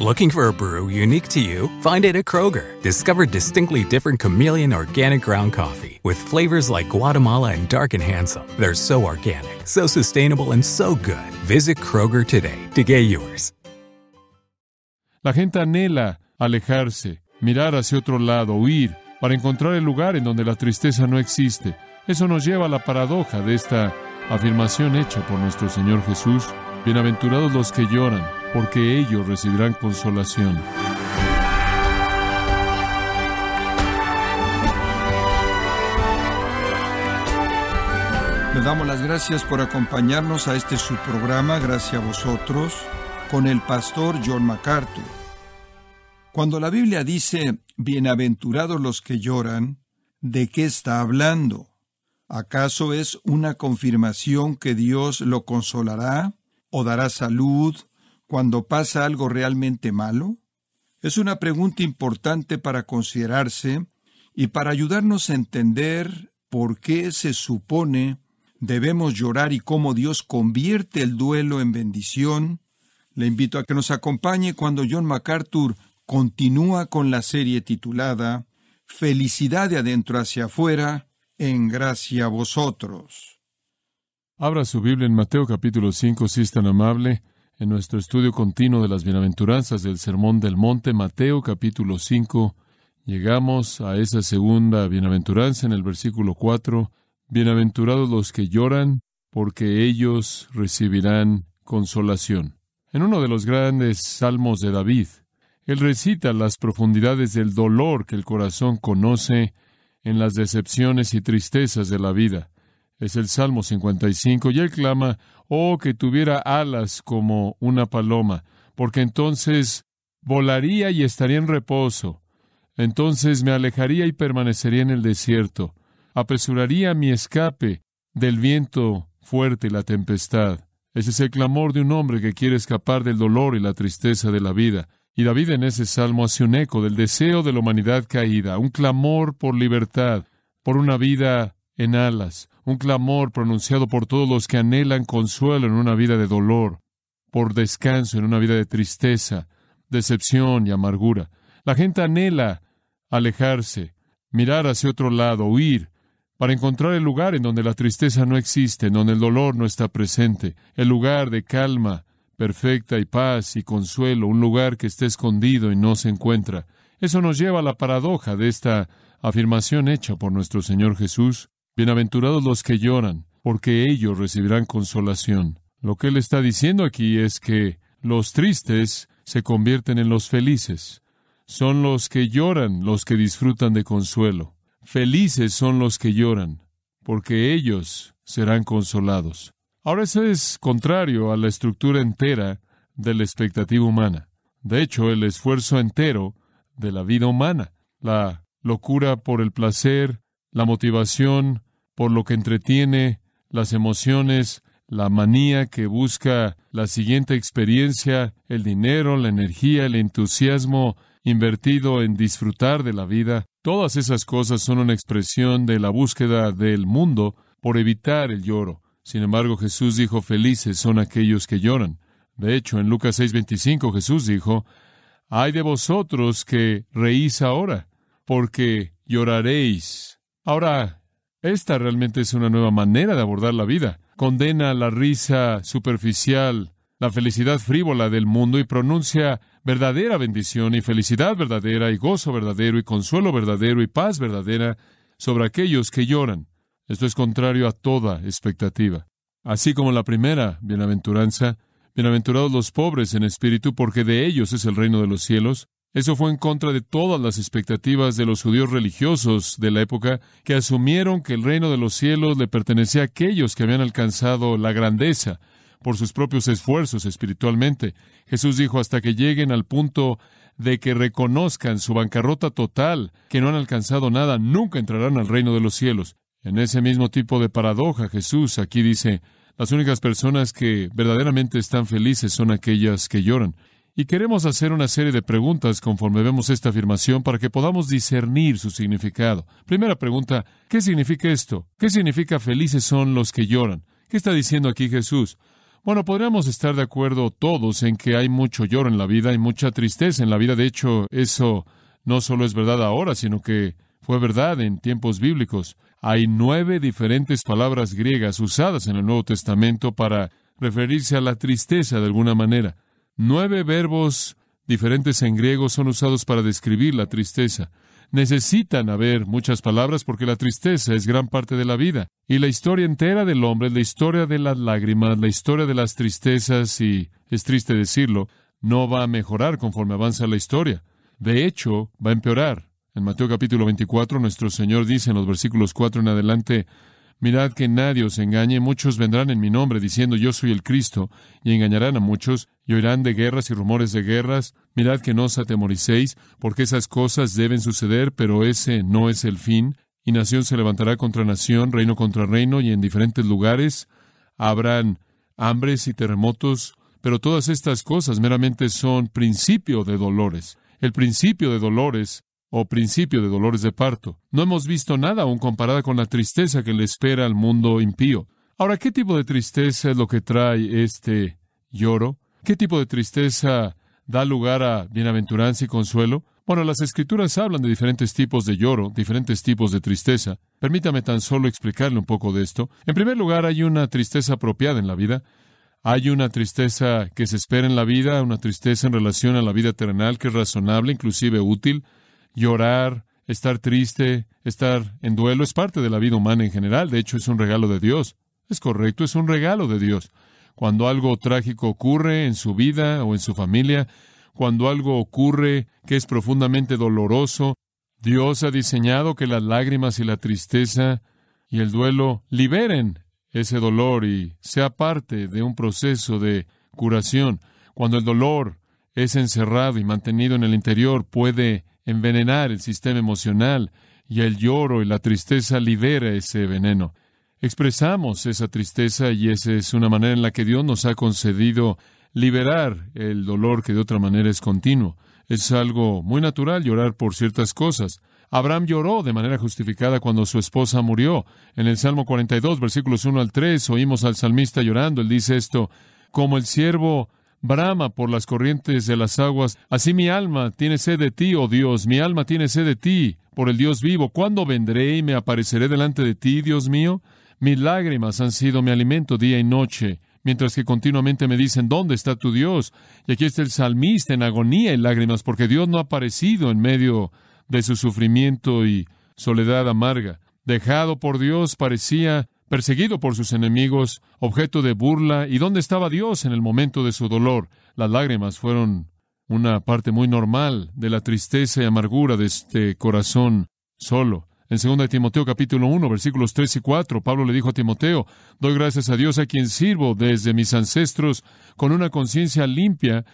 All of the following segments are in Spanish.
Looking for a brew unique to you? Find it at Kroger. Discover distinctly different chameleon organic ground coffee with flavors like Guatemala and Dark and Handsome. They're so organic, so sustainable, and so good. Visit Kroger today to get yours. La gente anhela alejarse, mirar hacia otro lado, huir, para encontrar el lugar en donde la tristeza no existe. Eso nos lleva a la paradoja de esta afirmación hecha por nuestro Señor Jesús. Bienaventurados los que lloran, porque ellos recibirán consolación. Le damos las gracias por acompañarnos a este su programa, gracias a vosotros, con el pastor John MacArthur. Cuando la Biblia dice, bienaventurados los que lloran, ¿de qué está hablando? ¿Acaso es una confirmación que Dios lo consolará o dará salud cuando pasa algo realmente malo? Es una pregunta importante para considerarse y para ayudarnos a entender por qué se supone debemos llorar y cómo Dios convierte el duelo en bendición. Le invito a que nos acompañe cuando John MacArthur continúa con la serie titulada Felicidad de adentro hacia afuera, en gracia a vosotros. Abra su Biblia en Mateo capítulo 5, si es tan amable, en nuestro estudio continuo de las bienaventuranzas del Sermón del Monte, Mateo capítulo 5, llegamos a esa segunda bienaventuranza en el versículo 4, Bienaventurados los que lloran, porque ellos recibirán consolación. En uno de los grandes salmos de David, él recita las profundidades del dolor que el corazón conoce en las decepciones y tristezas de la vida. Es el Salmo 55 y él clama, oh que tuviera alas como una paloma, porque entonces volaría y estaría en reposo. Entonces me alejaría y permanecería en el desierto. Apresuraría mi escape del viento fuerte y la tempestad. Ese es el clamor de un hombre que quiere escapar del dolor y la tristeza de la vida. Y David en ese salmo hace un eco del deseo de la humanidad caída, un clamor por libertad, por una vida en alas, un clamor pronunciado por todos los que anhelan consuelo en una vida de dolor, por descanso en una vida de tristeza, decepción y amargura. La gente anhela alejarse, mirar hacia otro lado, huir, para encontrar el lugar en donde la tristeza no existe, en donde el dolor no está presente, el lugar de calma perfecta y paz y consuelo, un lugar que esté escondido y no se encuentra. Eso nos lleva a la paradoja de esta afirmación hecha por nuestro Señor Jesús. Bienaventurados los que lloran, porque ellos recibirán consolación. Lo que Él está diciendo aquí es que los tristes se convierten en los felices. Son los que lloran los que disfrutan de consuelo. Felices son los que lloran, porque ellos serán consolados. Ahora eso es contrario a la estructura entera de la expectativa humana. De hecho, el esfuerzo entero de la vida humana, la locura por el placer, la motivación por lo que entretiene, las emociones, la manía que busca la siguiente experiencia, el dinero, la energía, el entusiasmo invertido en disfrutar de la vida, todas esas cosas son una expresión de la búsqueda del mundo por evitar el lloro. Sin embargo, Jesús dijo, felices son aquellos que lloran. De hecho, en Lucas 6:25 Jesús dijo, ay de vosotros que reís ahora, porque lloraréis. Ahora, esta realmente es una nueva manera de abordar la vida. Condena la risa superficial, la felicidad frívola del mundo y pronuncia verdadera bendición y felicidad verdadera y gozo verdadero y consuelo verdadero y paz verdadera sobre aquellos que lloran. Esto es contrario a toda expectativa. Así como la primera bienaventuranza, bienaventurados los pobres en espíritu, porque de ellos es el reino de los cielos. Eso fue en contra de todas las expectativas de los judíos religiosos de la época, que asumieron que el reino de los cielos le pertenecía a aquellos que habían alcanzado la grandeza, por sus propios esfuerzos espiritualmente. Jesús dijo, hasta que lleguen al punto de que reconozcan su bancarrota total, que no han alcanzado nada, nunca entrarán al reino de los cielos. En ese mismo tipo de paradoja, Jesús aquí dice, las únicas personas que verdaderamente están felices son aquellas que lloran. Y queremos hacer una serie de preguntas conforme vemos esta afirmación para que podamos discernir su significado. Primera pregunta, ¿qué significa esto? ¿Qué significa felices son los que lloran? ¿Qué está diciendo aquí Jesús? Bueno, podríamos estar de acuerdo todos en que hay mucho lloro en la vida, hay mucha tristeza en la vida. De hecho, eso no solo es verdad ahora, sino que fue verdad en tiempos bíblicos. Hay nueve diferentes palabras griegas usadas en el Nuevo Testamento para referirse a la tristeza de alguna manera. Nueve verbos diferentes en griego son usados para describir la tristeza. Necesitan haber muchas palabras porque la tristeza es gran parte de la vida. Y la historia entera del hombre, la historia de las lágrimas, la historia de las tristezas, y es triste decirlo, no va a mejorar conforme avanza la historia. De hecho, va a empeorar. En Mateo capítulo 24, nuestro Señor dice en los versículos 4 en adelante, Mirad que nadie os engañe, muchos vendrán en mi nombre diciendo yo soy el Cristo, y engañarán a muchos, y oirán de guerras y rumores de guerras. Mirad que no os atemoricéis, porque esas cosas deben suceder, pero ese no es el fin. Y nación se levantará contra nación, reino contra reino, y en diferentes lugares habrán hambres y terremotos, pero todas estas cosas meramente son principio de dolores. El principio de dolores o principio de dolores de parto. No hemos visto nada aún comparada con la tristeza que le espera al mundo impío. Ahora, ¿qué tipo de tristeza es lo que trae este lloro? ¿Qué tipo de tristeza da lugar a bienaventuranza y consuelo? Bueno, las escrituras hablan de diferentes tipos de lloro, diferentes tipos de tristeza. Permítame tan solo explicarle un poco de esto. En primer lugar, hay una tristeza apropiada en la vida. Hay una tristeza que se espera en la vida, una tristeza en relación a la vida terrenal que es razonable, inclusive útil. Llorar, estar triste, estar en duelo es parte de la vida humana en general. De hecho, es un regalo de Dios. Es correcto, es un regalo de Dios. Cuando algo trágico ocurre en su vida o en su familia, cuando algo ocurre que es profundamente doloroso, Dios ha diseñado que las lágrimas y la tristeza y el duelo liberen ese dolor y sea parte de un proceso de curación. Cuando el dolor es encerrado y mantenido en el interior, puede envenenar el sistema emocional y el lloro y la tristeza libera ese veneno. Expresamos esa tristeza y esa es una manera en la que Dios nos ha concedido liberar el dolor que de otra manera es continuo. Es algo muy natural llorar por ciertas cosas. Abraham lloró de manera justificada cuando su esposa murió. En el Salmo 42, versículos 1 al 3, oímos al salmista llorando. Él dice esto, como el siervo brama por las corrientes de las aguas. Así mi alma tiene sed de ti, oh Dios, mi alma tiene sed de ti, por el Dios vivo. ¿Cuándo vendré y me apareceré delante de ti, Dios mío? Mis lágrimas han sido mi alimento día y noche, mientras que continuamente me dicen, ¿dónde está tu Dios? Y aquí está el salmista en agonía y lágrimas, porque Dios no ha aparecido en medio de su sufrimiento y soledad amarga. Dejado por Dios, parecía perseguido por sus enemigos, objeto de burla, ¿y dónde estaba Dios en el momento de su dolor? Las lágrimas fueron una parte muy normal de la tristeza y amargura de este corazón solo. En 2 Timoteo capítulo 1, versículos 3 y 4, Pablo le dijo a Timoteo, doy gracias a Dios a quien sirvo desde mis ancestros con una conciencia limpia,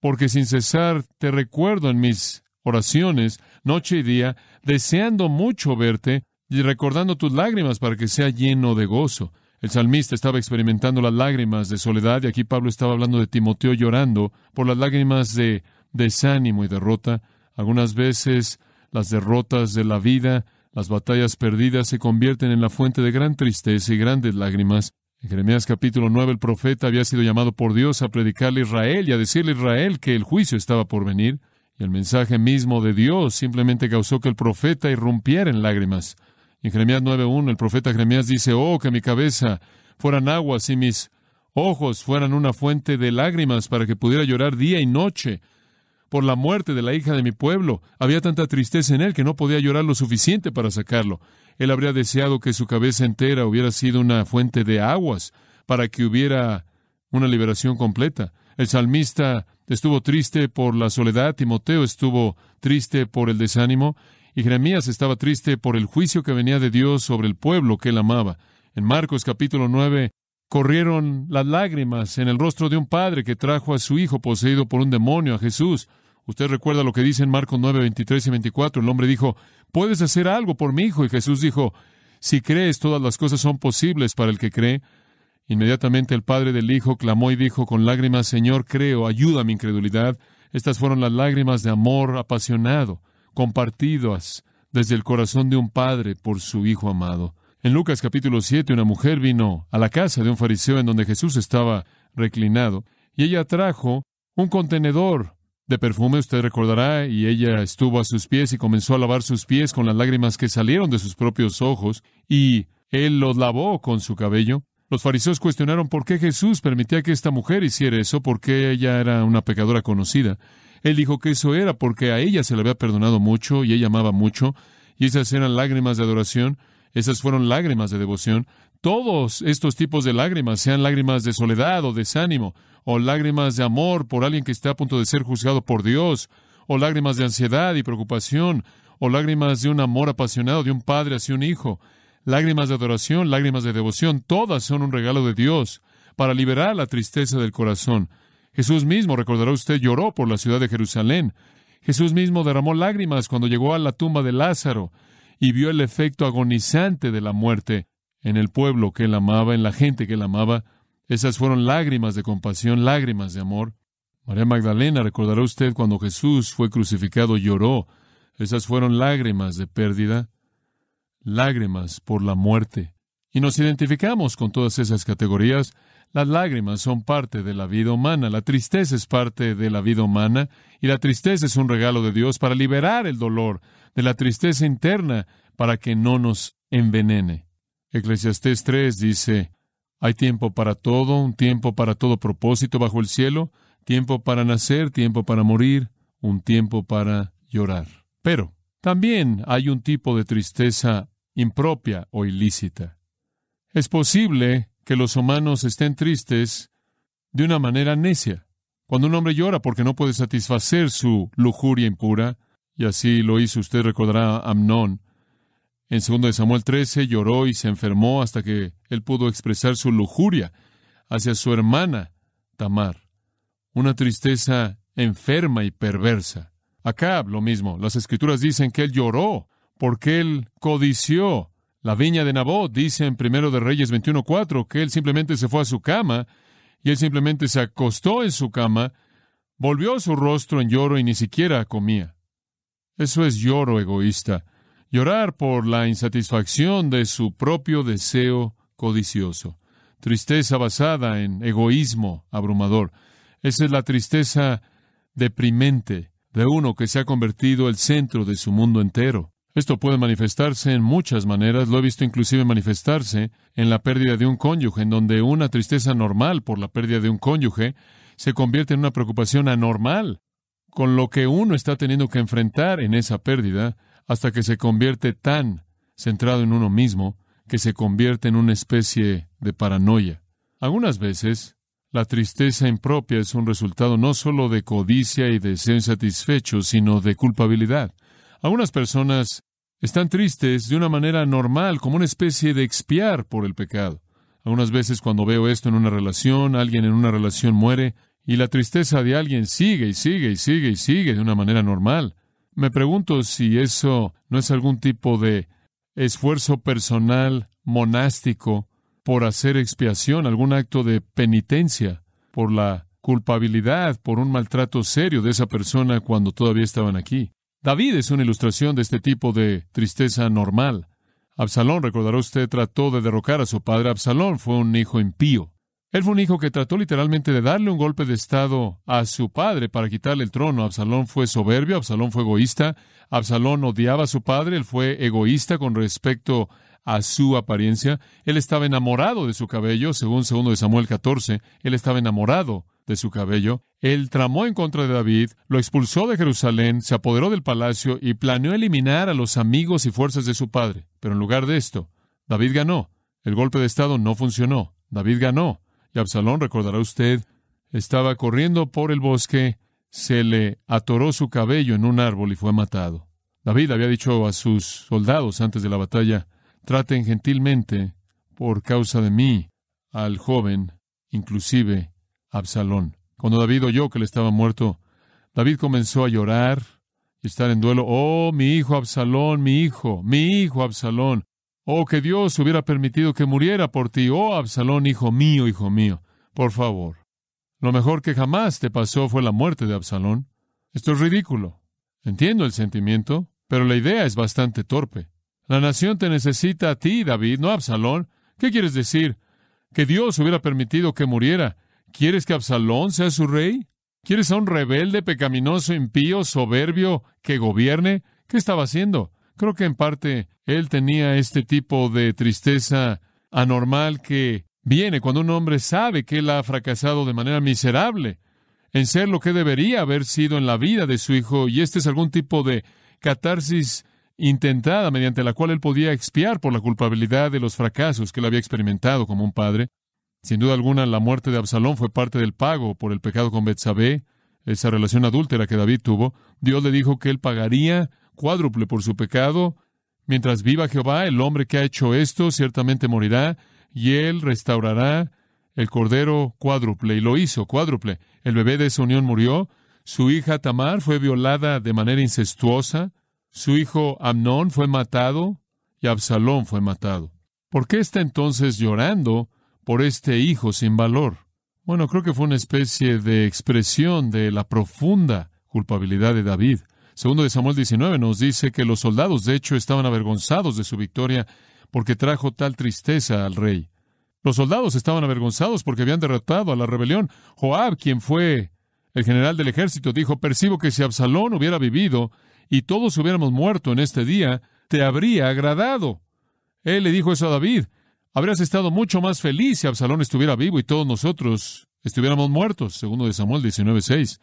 porque sin cesar te recuerdo en mis oraciones, noche y día, deseando mucho verte y recordando tus lágrimas para que sea lleno de gozo. El salmista estaba experimentando las lágrimas de soledad y aquí Pablo estaba hablando de Timoteo llorando por las lágrimas de desánimo y derrota. Algunas veces las derrotas de la vida, las batallas perdidas se convierten en la fuente de gran tristeza y grandes lágrimas. En Jeremías capítulo 9 el profeta había sido llamado por Dios a predicarle a Israel y a decirle a Israel que el juicio estaba por venir. Y el mensaje mismo de Dios simplemente causó que el profeta irrumpiera en lágrimas. En Jeremías 9.1 el profeta Jeremías dice, oh, que mi cabeza fueran aguas y mis ojos fueran una fuente de lágrimas para que pudiera llorar día y noche por la muerte de la hija de mi pueblo. Había tanta tristeza en él que no podía llorar lo suficiente para sacarlo. Él habría deseado que su cabeza entera hubiera sido una fuente de aguas para que hubiera una liberación completa. El salmista estuvo triste por la soledad, Timoteo estuvo triste por el desánimo, y Jeremías estaba triste por el juicio que venía de Dios sobre el pueblo que él amaba. En Marcos capítulo 9 corrieron las lágrimas en el rostro de un padre que trajo a su hijo poseído por un demonio a Jesús. Usted recuerda lo que dice en Marcos 9, 23 y 24. El hombre dijo, ¿puedes hacer algo por mi hijo? Y Jesús dijo, si crees, todas las cosas son posibles para el que cree. Inmediatamente el padre del hijo clamó y dijo con lágrimas, Señor, creo, ayuda a mi incredulidad. Estas fueron las lágrimas de amor apasionado, compartidas desde el corazón de un padre por su hijo amado. En Lucas capítulo 7, una mujer vino a la casa de un fariseo en donde Jesús estaba reclinado, y ella trajo un contenedor de perfume, usted recordará, y ella estuvo a sus pies y comenzó a lavar sus pies con las lágrimas que salieron de sus propios ojos, y él los lavó con su cabello. Los fariseos cuestionaron por qué Jesús permitía que esta mujer hiciera eso, porque ella era una pecadora conocida. Él dijo que eso era porque a ella se le había perdonado mucho y ella amaba mucho, y esas eran lágrimas de adoración, esas fueron lágrimas de devoción. Todos estos tipos de lágrimas, sean lágrimas de soledad o desánimo, o lágrimas de amor por alguien que está a punto de ser juzgado por Dios, o lágrimas de ansiedad y preocupación, o lágrimas de un amor apasionado de un padre hacia un hijo, lágrimas de adoración, lágrimas de devoción, todas son un regalo de Dios para liberar la tristeza del corazón. Jesús mismo, recordará usted, lloró por la ciudad de Jerusalén. Jesús mismo derramó lágrimas cuando llegó a la tumba de Lázaro y vio el efecto agonizante de la muerte en el pueblo que él amaba, en la gente que él amaba. Esas fueron lágrimas de compasión, lágrimas de amor. María Magdalena, recordará usted cuando Jesús fue crucificado, lloró. Esas fueron lágrimas de pérdida, lágrimas por la muerte. Y nos identificamos con todas esas categorías. Las lágrimas son parte de la vida humana, la tristeza es parte de la vida humana, y la tristeza es un regalo de Dios para liberar el dolor de la tristeza interna para que no nos envenene. Eclesiastés 3 dice, hay tiempo para todo, un tiempo para todo propósito bajo el cielo, tiempo para nacer, tiempo para morir, un tiempo para llorar. Pero también hay un tipo de tristeza impropia o ilícita. Es posible que los humanos estén tristes de una manera necia. Cuando un hombre llora porque no puede satisfacer su lujuria impura, y así lo hizo, usted recordará Amnón, en 2 Samuel 13 lloró y se enfermó hasta que él pudo expresar su lujuria hacia su hermana Tamar. Una tristeza enferma y perversa. Acá lo mismo. Las escrituras dicen que él lloró porque él codició la viña de Nabot. Dice en Primero de Reyes 21.4 que él simplemente se fue a su cama y él simplemente se acostó en su cama, volvió su rostro en lloro y ni siquiera comía. Eso es lloro egoísta llorar por la insatisfacción de su propio deseo codicioso, tristeza basada en egoísmo abrumador. Esa es la tristeza deprimente de uno que se ha convertido el centro de su mundo entero. Esto puede manifestarse en muchas maneras, lo he visto inclusive manifestarse en la pérdida de un cónyuge, en donde una tristeza normal por la pérdida de un cónyuge se convierte en una preocupación anormal, con lo que uno está teniendo que enfrentar en esa pérdida hasta que se convierte tan centrado en uno mismo que se convierte en una especie de paranoia. Algunas veces, la tristeza impropia es un resultado no solo de codicia y deseo insatisfecho, sino de culpabilidad. Algunas personas están tristes de una manera normal, como una especie de expiar por el pecado. Algunas veces cuando veo esto en una relación, alguien en una relación muere, y la tristeza de alguien sigue y sigue y sigue y sigue de una manera normal. Me pregunto si eso no es algún tipo de esfuerzo personal monástico por hacer expiación, algún acto de penitencia por la culpabilidad, por un maltrato serio de esa persona cuando todavía estaban aquí. David es una ilustración de este tipo de tristeza normal. Absalón, recordará usted, trató de derrocar a su padre. Absalón fue un hijo impío. Él fue un hijo que trató literalmente de darle un golpe de Estado a su padre para quitarle el trono. Absalón fue soberbio, Absalón fue egoísta, Absalón odiaba a su padre, él fue egoísta con respecto a su apariencia. Él estaba enamorado de su cabello, según 2 de Samuel 14, él estaba enamorado de su cabello. Él tramó en contra de David, lo expulsó de Jerusalén, se apoderó del palacio y planeó eliminar a los amigos y fuerzas de su padre. Pero en lugar de esto, David ganó. El golpe de Estado no funcionó. David ganó. Y Absalón, recordará usted, estaba corriendo por el bosque, se le atoró su cabello en un árbol y fue matado. David había dicho a sus soldados antes de la batalla, traten gentilmente, por causa de mí, al joven, inclusive Absalón. Cuando David oyó que él estaba muerto, David comenzó a llorar y estar en duelo. Oh, mi hijo Absalón, mi hijo, mi hijo Absalón. Oh, que Dios hubiera permitido que muriera por ti. Oh, Absalón, hijo mío, hijo mío. Por favor. Lo mejor que jamás te pasó fue la muerte de Absalón. Esto es ridículo. Entiendo el sentimiento, pero la idea es bastante torpe. La nación te necesita a ti, David, no a Absalón. ¿Qué quieres decir? Que Dios hubiera permitido que muriera. ¿Quieres que Absalón sea su rey? ¿Quieres a un rebelde, pecaminoso, impío, soberbio, que gobierne? ¿Qué estaba haciendo? Creo que en parte él tenía este tipo de tristeza anormal que viene cuando un hombre sabe que él ha fracasado de manera miserable en ser lo que debería haber sido en la vida de su hijo, y este es algún tipo de catarsis intentada mediante la cual él podía expiar por la culpabilidad de los fracasos que él había experimentado como un padre. Sin duda alguna, la muerte de Absalón fue parte del pago por el pecado con Betsabé, esa relación adúltera que David tuvo. Dios le dijo que él pagaría cuádruple por su pecado. Mientras viva Jehová, el hombre que ha hecho esto ciertamente morirá, y él restaurará el cordero cuádruple, y lo hizo cuádruple. El bebé de esa unión murió, su hija Tamar fue violada de manera incestuosa, su hijo Amnón fue matado, y Absalón fue matado. ¿Por qué está entonces llorando por este hijo sin valor? Bueno, creo que fue una especie de expresión de la profunda culpabilidad de David. Segundo de Samuel 19 nos dice que los soldados de hecho estaban avergonzados de su victoria porque trajo tal tristeza al rey. Los soldados estaban avergonzados porque habían derrotado a la rebelión. Joab, quien fue el general del ejército, dijo, percibo que si Absalón hubiera vivido y todos hubiéramos muerto en este día, te habría agradado. Él le dijo eso a David. Habrías estado mucho más feliz si Absalón estuviera vivo y todos nosotros estuviéramos muertos, segundo de Samuel 19.6.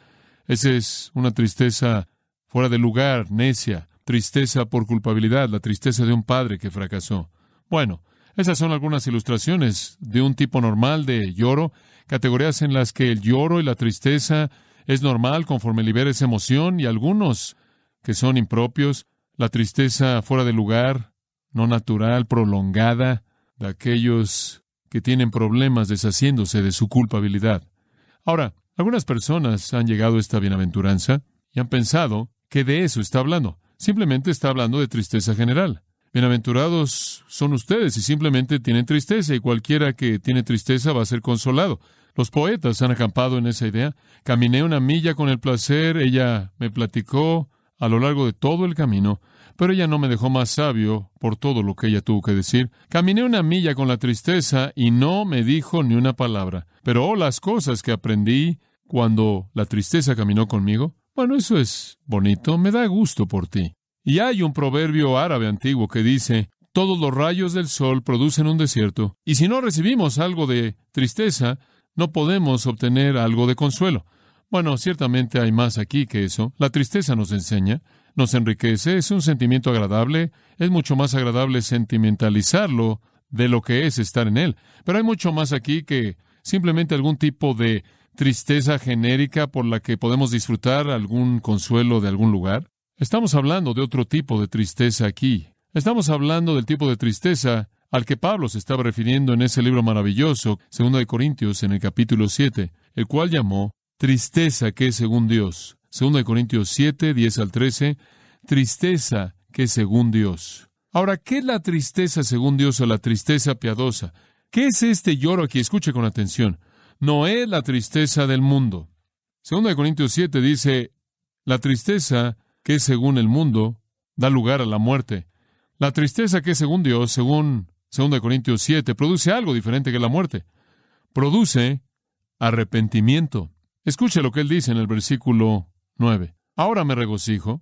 Esa es una tristeza fuera de lugar, necia, tristeza por culpabilidad, la tristeza de un padre que fracasó. Bueno, esas son algunas ilustraciones de un tipo normal de lloro, categorías en las que el lloro y la tristeza es normal conforme libera esa emoción y algunos que son impropios, la tristeza fuera de lugar, no natural, prolongada, de aquellos que tienen problemas deshaciéndose de su culpabilidad. Ahora, algunas personas han llegado a esta bienaventuranza y han pensado que de eso está hablando. Simplemente está hablando de tristeza general. Bienaventurados son ustedes y simplemente tienen tristeza y cualquiera que tiene tristeza va a ser consolado. Los poetas han acampado en esa idea. Caminé una milla con el placer, ella me platicó a lo largo de todo el camino, pero ella no me dejó más sabio por todo lo que ella tuvo que decir. Caminé una milla con la tristeza y no me dijo ni una palabra. Pero oh, las cosas que aprendí cuando la tristeza caminó conmigo. Bueno, eso es bonito, me da gusto por ti. Y hay un proverbio árabe antiguo que dice, todos los rayos del sol producen un desierto, y si no recibimos algo de tristeza, no podemos obtener algo de consuelo. Bueno, ciertamente hay más aquí que eso. La tristeza nos enseña, nos enriquece, es un sentimiento agradable, es mucho más agradable sentimentalizarlo de lo que es estar en él. Pero hay mucho más aquí que simplemente algún tipo de tristeza genérica por la que podemos disfrutar algún consuelo de algún lugar. Estamos hablando de otro tipo de tristeza aquí. Estamos hablando del tipo de tristeza al que Pablo se estaba refiriendo en ese libro maravilloso, segundo de Corintios, en el capítulo 7, el cual llamó tristeza que es según Dios. Segundo de Corintios 7, 10 al 13, tristeza que es según Dios. Ahora, ¿qué es la tristeza según Dios o la tristeza piadosa? ¿Qué es este lloro aquí? Escuche con atención. No es la tristeza del mundo. Segundo de Corintios 7 dice, la tristeza que según el mundo da lugar a la muerte. La tristeza que según Dios, según 2 Corintios 7, produce algo diferente que la muerte. Produce arrepentimiento. Escuche lo que él dice en el versículo 9. Ahora me regocijo,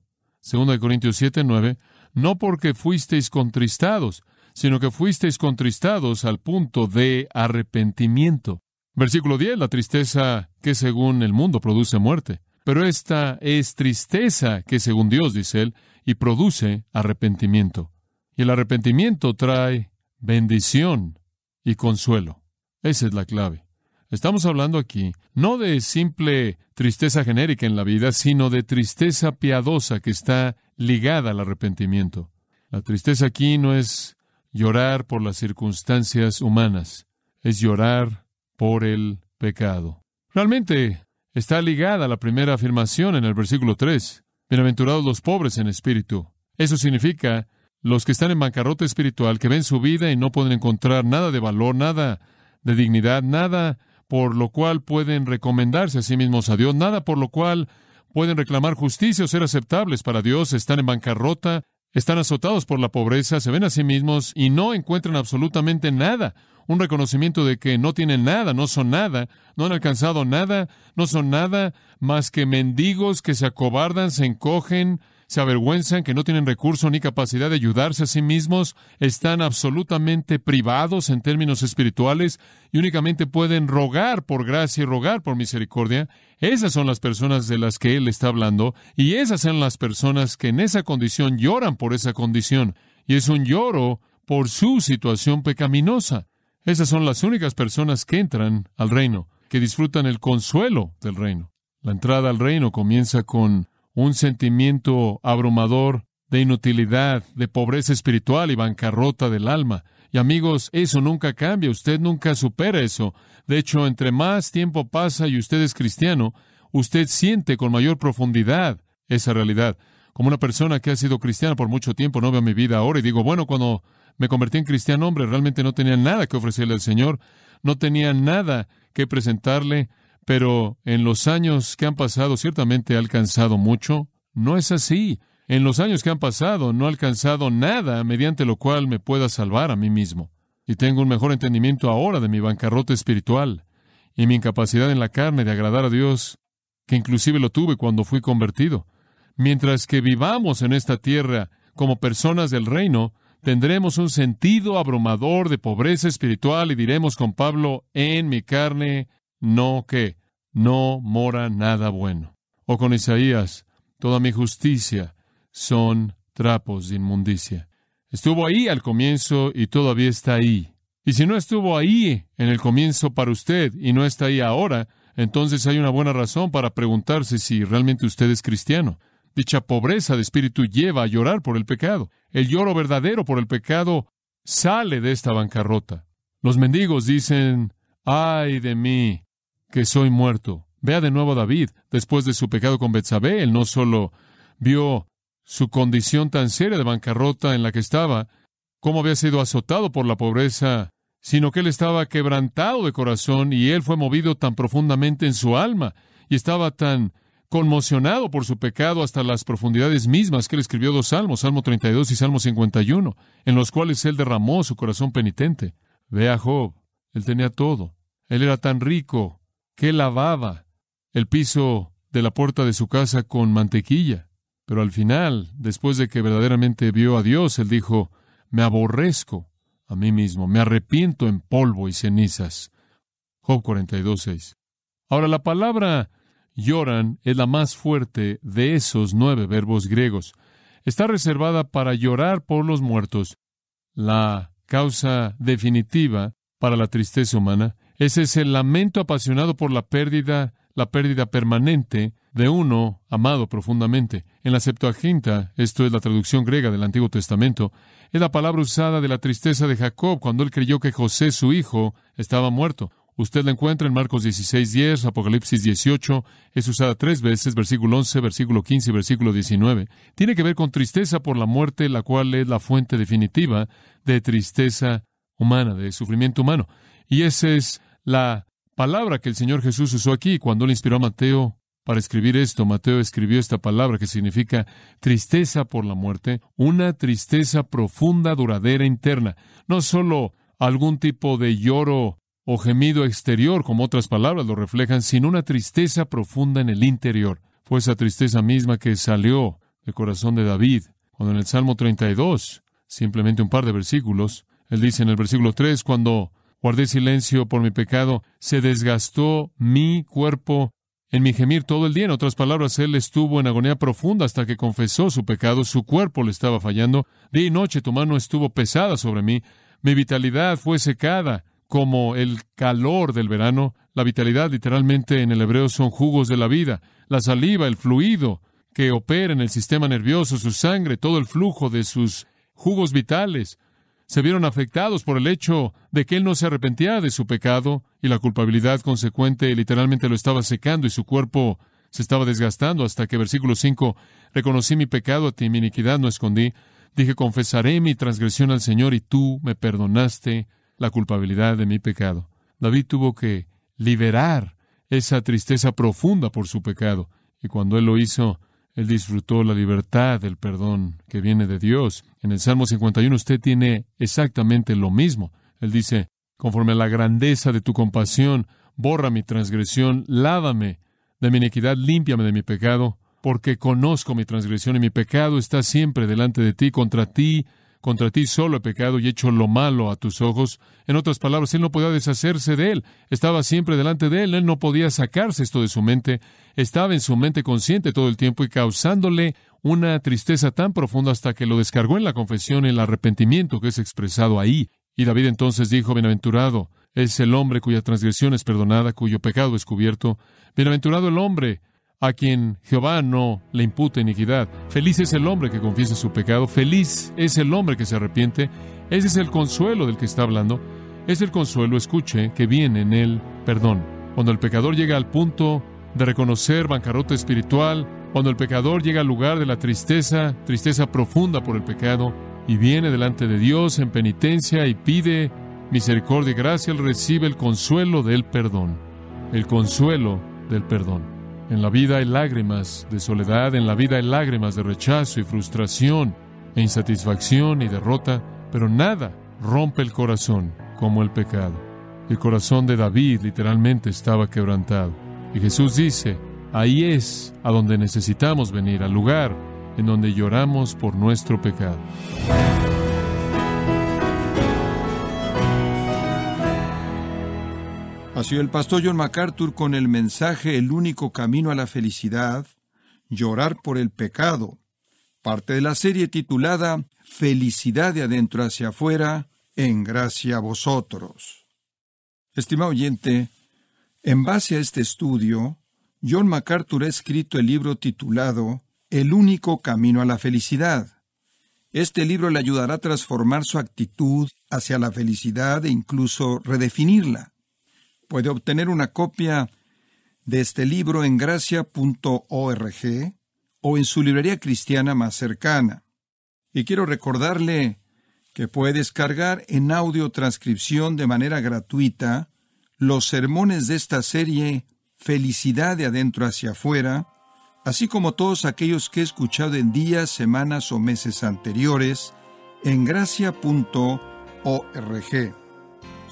2 Corintios 7, 9, no porque fuisteis contristados, sino que fuisteis contristados al punto de arrepentimiento. Versículo 10, la tristeza que según el mundo produce muerte. Pero esta es tristeza que según Dios, dice él, y produce arrepentimiento. Y el arrepentimiento trae bendición y consuelo. Esa es la clave. Estamos hablando aquí no de simple tristeza genérica en la vida, sino de tristeza piadosa que está ligada al arrepentimiento. La tristeza aquí no es llorar por las circunstancias humanas, es llorar por el pecado. Realmente está ligada a la primera afirmación en el versículo 3. Bienaventurados los pobres en espíritu. Eso significa los que están en bancarrota espiritual, que ven su vida y no pueden encontrar nada de valor, nada de dignidad, nada por lo cual pueden recomendarse a sí mismos a Dios, nada por lo cual pueden reclamar justicia o ser aceptables para Dios, están en bancarrota, están azotados por la pobreza, se ven a sí mismos y no encuentran absolutamente nada. Un reconocimiento de que no tienen nada, no son nada, no han alcanzado nada, no son nada más que mendigos que se acobardan, se encogen, se avergüenzan, que no tienen recurso ni capacidad de ayudarse a sí mismos, están absolutamente privados en términos espirituales y únicamente pueden rogar por gracia y rogar por misericordia. Esas son las personas de las que Él está hablando y esas son las personas que en esa condición lloran por esa condición. Y es un lloro por su situación pecaminosa. Esas son las únicas personas que entran al reino, que disfrutan el consuelo del reino. La entrada al reino comienza con un sentimiento abrumador de inutilidad, de pobreza espiritual y bancarrota del alma. Y amigos, eso nunca cambia, usted nunca supera eso. De hecho, entre más tiempo pasa y usted es cristiano, usted siente con mayor profundidad esa realidad. Como una persona que ha sido cristiana por mucho tiempo, no veo mi vida ahora y digo, bueno, cuando me convertí en cristiano, hombre, realmente no tenía nada que ofrecerle al Señor, no tenía nada que presentarle, pero en los años que han pasado ciertamente ha alcanzado mucho. No es así. En los años que han pasado no ha alcanzado nada mediante lo cual me pueda salvar a mí mismo. Y tengo un mejor entendimiento ahora de mi bancarrota espiritual y mi incapacidad en la carne de agradar a Dios, que inclusive lo tuve cuando fui convertido. Mientras que vivamos en esta tierra como personas del reino, tendremos un sentido abrumador de pobreza espiritual y diremos con Pablo, en mi carne no que no mora nada bueno. O con Isaías, toda mi justicia son trapos de inmundicia. Estuvo ahí al comienzo y todavía está ahí. Y si no estuvo ahí en el comienzo para usted y no está ahí ahora, entonces hay una buena razón para preguntarse si realmente usted es cristiano. Dicha pobreza de espíritu lleva a llorar por el pecado. El lloro verdadero por el pecado sale de esta bancarrota. Los mendigos dicen, ay de mí, que soy muerto. Vea de nuevo a David, después de su pecado con Betsabé, él no solo vio su condición tan seria de bancarrota en la que estaba, cómo había sido azotado por la pobreza, sino que él estaba quebrantado de corazón y él fue movido tan profundamente en su alma y estaba tan conmocionado por su pecado hasta las profundidades mismas que él escribió dos salmos, Salmo 32 y Salmo 51, en los cuales él derramó su corazón penitente. Ve a Job, él tenía todo. Él era tan rico, que lavaba el piso de la puerta de su casa con mantequilla. Pero al final, después de que verdaderamente vio a Dios, él dijo, me aborrezco a mí mismo, me arrepiento en polvo y cenizas. Job 42.6. Ahora la palabra lloran es la más fuerte de esos nueve verbos griegos. Está reservada para llorar por los muertos, la causa definitiva para la tristeza humana, ese es el lamento apasionado por la pérdida, la pérdida permanente de uno amado profundamente. En la Septuaginta, esto es la traducción griega del Antiguo Testamento, es la palabra usada de la tristeza de Jacob cuando él creyó que José, su hijo, estaba muerto. Usted la encuentra en Marcos 16, 10, Apocalipsis 18, es usada tres veces, versículo 11, versículo 15 y versículo 19. Tiene que ver con tristeza por la muerte, la cual es la fuente definitiva de tristeza humana, de sufrimiento humano. Y esa es la palabra que el Señor Jesús usó aquí cuando le inspiró a Mateo para escribir esto. Mateo escribió esta palabra que significa tristeza por la muerte, una tristeza profunda, duradera, interna. No solo algún tipo de lloro o gemido exterior, como otras palabras lo reflejan, sino una tristeza profunda en el interior. Fue esa tristeza misma que salió del corazón de David, cuando en el Salmo 32, simplemente un par de versículos, él dice en el versículo 3, cuando guardé silencio por mi pecado, se desgastó mi cuerpo en mi gemir todo el día. En otras palabras, él estuvo en agonía profunda hasta que confesó su pecado, su cuerpo le estaba fallando. Día y noche tu mano estuvo pesada sobre mí, mi vitalidad fue secada como el calor del verano. La vitalidad literalmente en el hebreo son jugos de la vida, la saliva, el fluido que opera en el sistema nervioso, su sangre, todo el flujo de sus jugos vitales se vieron afectados por el hecho de que él no se arrepentía de su pecado y la culpabilidad consecuente literalmente lo estaba secando y su cuerpo se estaba desgastando hasta que versículo 5 reconocí mi pecado a ti, mi iniquidad no escondí. Dije, confesaré mi transgresión al Señor y tú me perdonaste la culpabilidad de mi pecado. David tuvo que liberar esa tristeza profunda por su pecado y cuando él lo hizo, él disfrutó la libertad del perdón que viene de Dios. En el Salmo 51 usted tiene exactamente lo mismo. Él dice, conforme a la grandeza de tu compasión, borra mi transgresión, lávame de mi iniquidad, límpiame de mi pecado, porque conozco mi transgresión y mi pecado está siempre delante de ti, contra ti contra ti solo he pecado y hecho lo malo a tus ojos. En otras palabras, él no podía deshacerse de él. Estaba siempre delante de él. Él no podía sacarse esto de su mente. Estaba en su mente consciente todo el tiempo y causándole una tristeza tan profunda hasta que lo descargó en la confesión, el arrepentimiento que es expresado ahí. Y David entonces dijo, Bienaventurado es el hombre cuya transgresión es perdonada, cuyo pecado es cubierto. Bienaventurado el hombre a quien Jehová no le impute iniquidad. Feliz es el hombre que confiesa su pecado, feliz es el hombre que se arrepiente. Ese es el consuelo del que está hablando. Es el consuelo, escuche, que viene en el perdón. Cuando el pecador llega al punto de reconocer bancarrota espiritual, cuando el pecador llega al lugar de la tristeza, tristeza profunda por el pecado, y viene delante de Dios en penitencia y pide misericordia y gracia, él recibe el consuelo del perdón. El consuelo del perdón. En la vida hay lágrimas de soledad, en la vida hay lágrimas de rechazo y frustración e insatisfacción y derrota, pero nada rompe el corazón como el pecado. El corazón de David literalmente estaba quebrantado. Y Jesús dice, ahí es a donde necesitamos venir, al lugar en donde lloramos por nuestro pecado. Sido el pastor John MacArthur con el mensaje El único camino a la felicidad, llorar por el pecado, parte de la serie titulada Felicidad de adentro hacia afuera, en gracia a vosotros. Estimado oyente, en base a este estudio, John MacArthur ha escrito el libro titulado El único camino a la felicidad. Este libro le ayudará a transformar su actitud hacia la felicidad e incluso redefinirla. Puede obtener una copia de este libro en gracia.org o en su librería cristiana más cercana. Y quiero recordarle que puede descargar en audio transcripción de manera gratuita los sermones de esta serie Felicidad de adentro hacia afuera, así como todos aquellos que he escuchado en días, semanas o meses anteriores en gracia.org.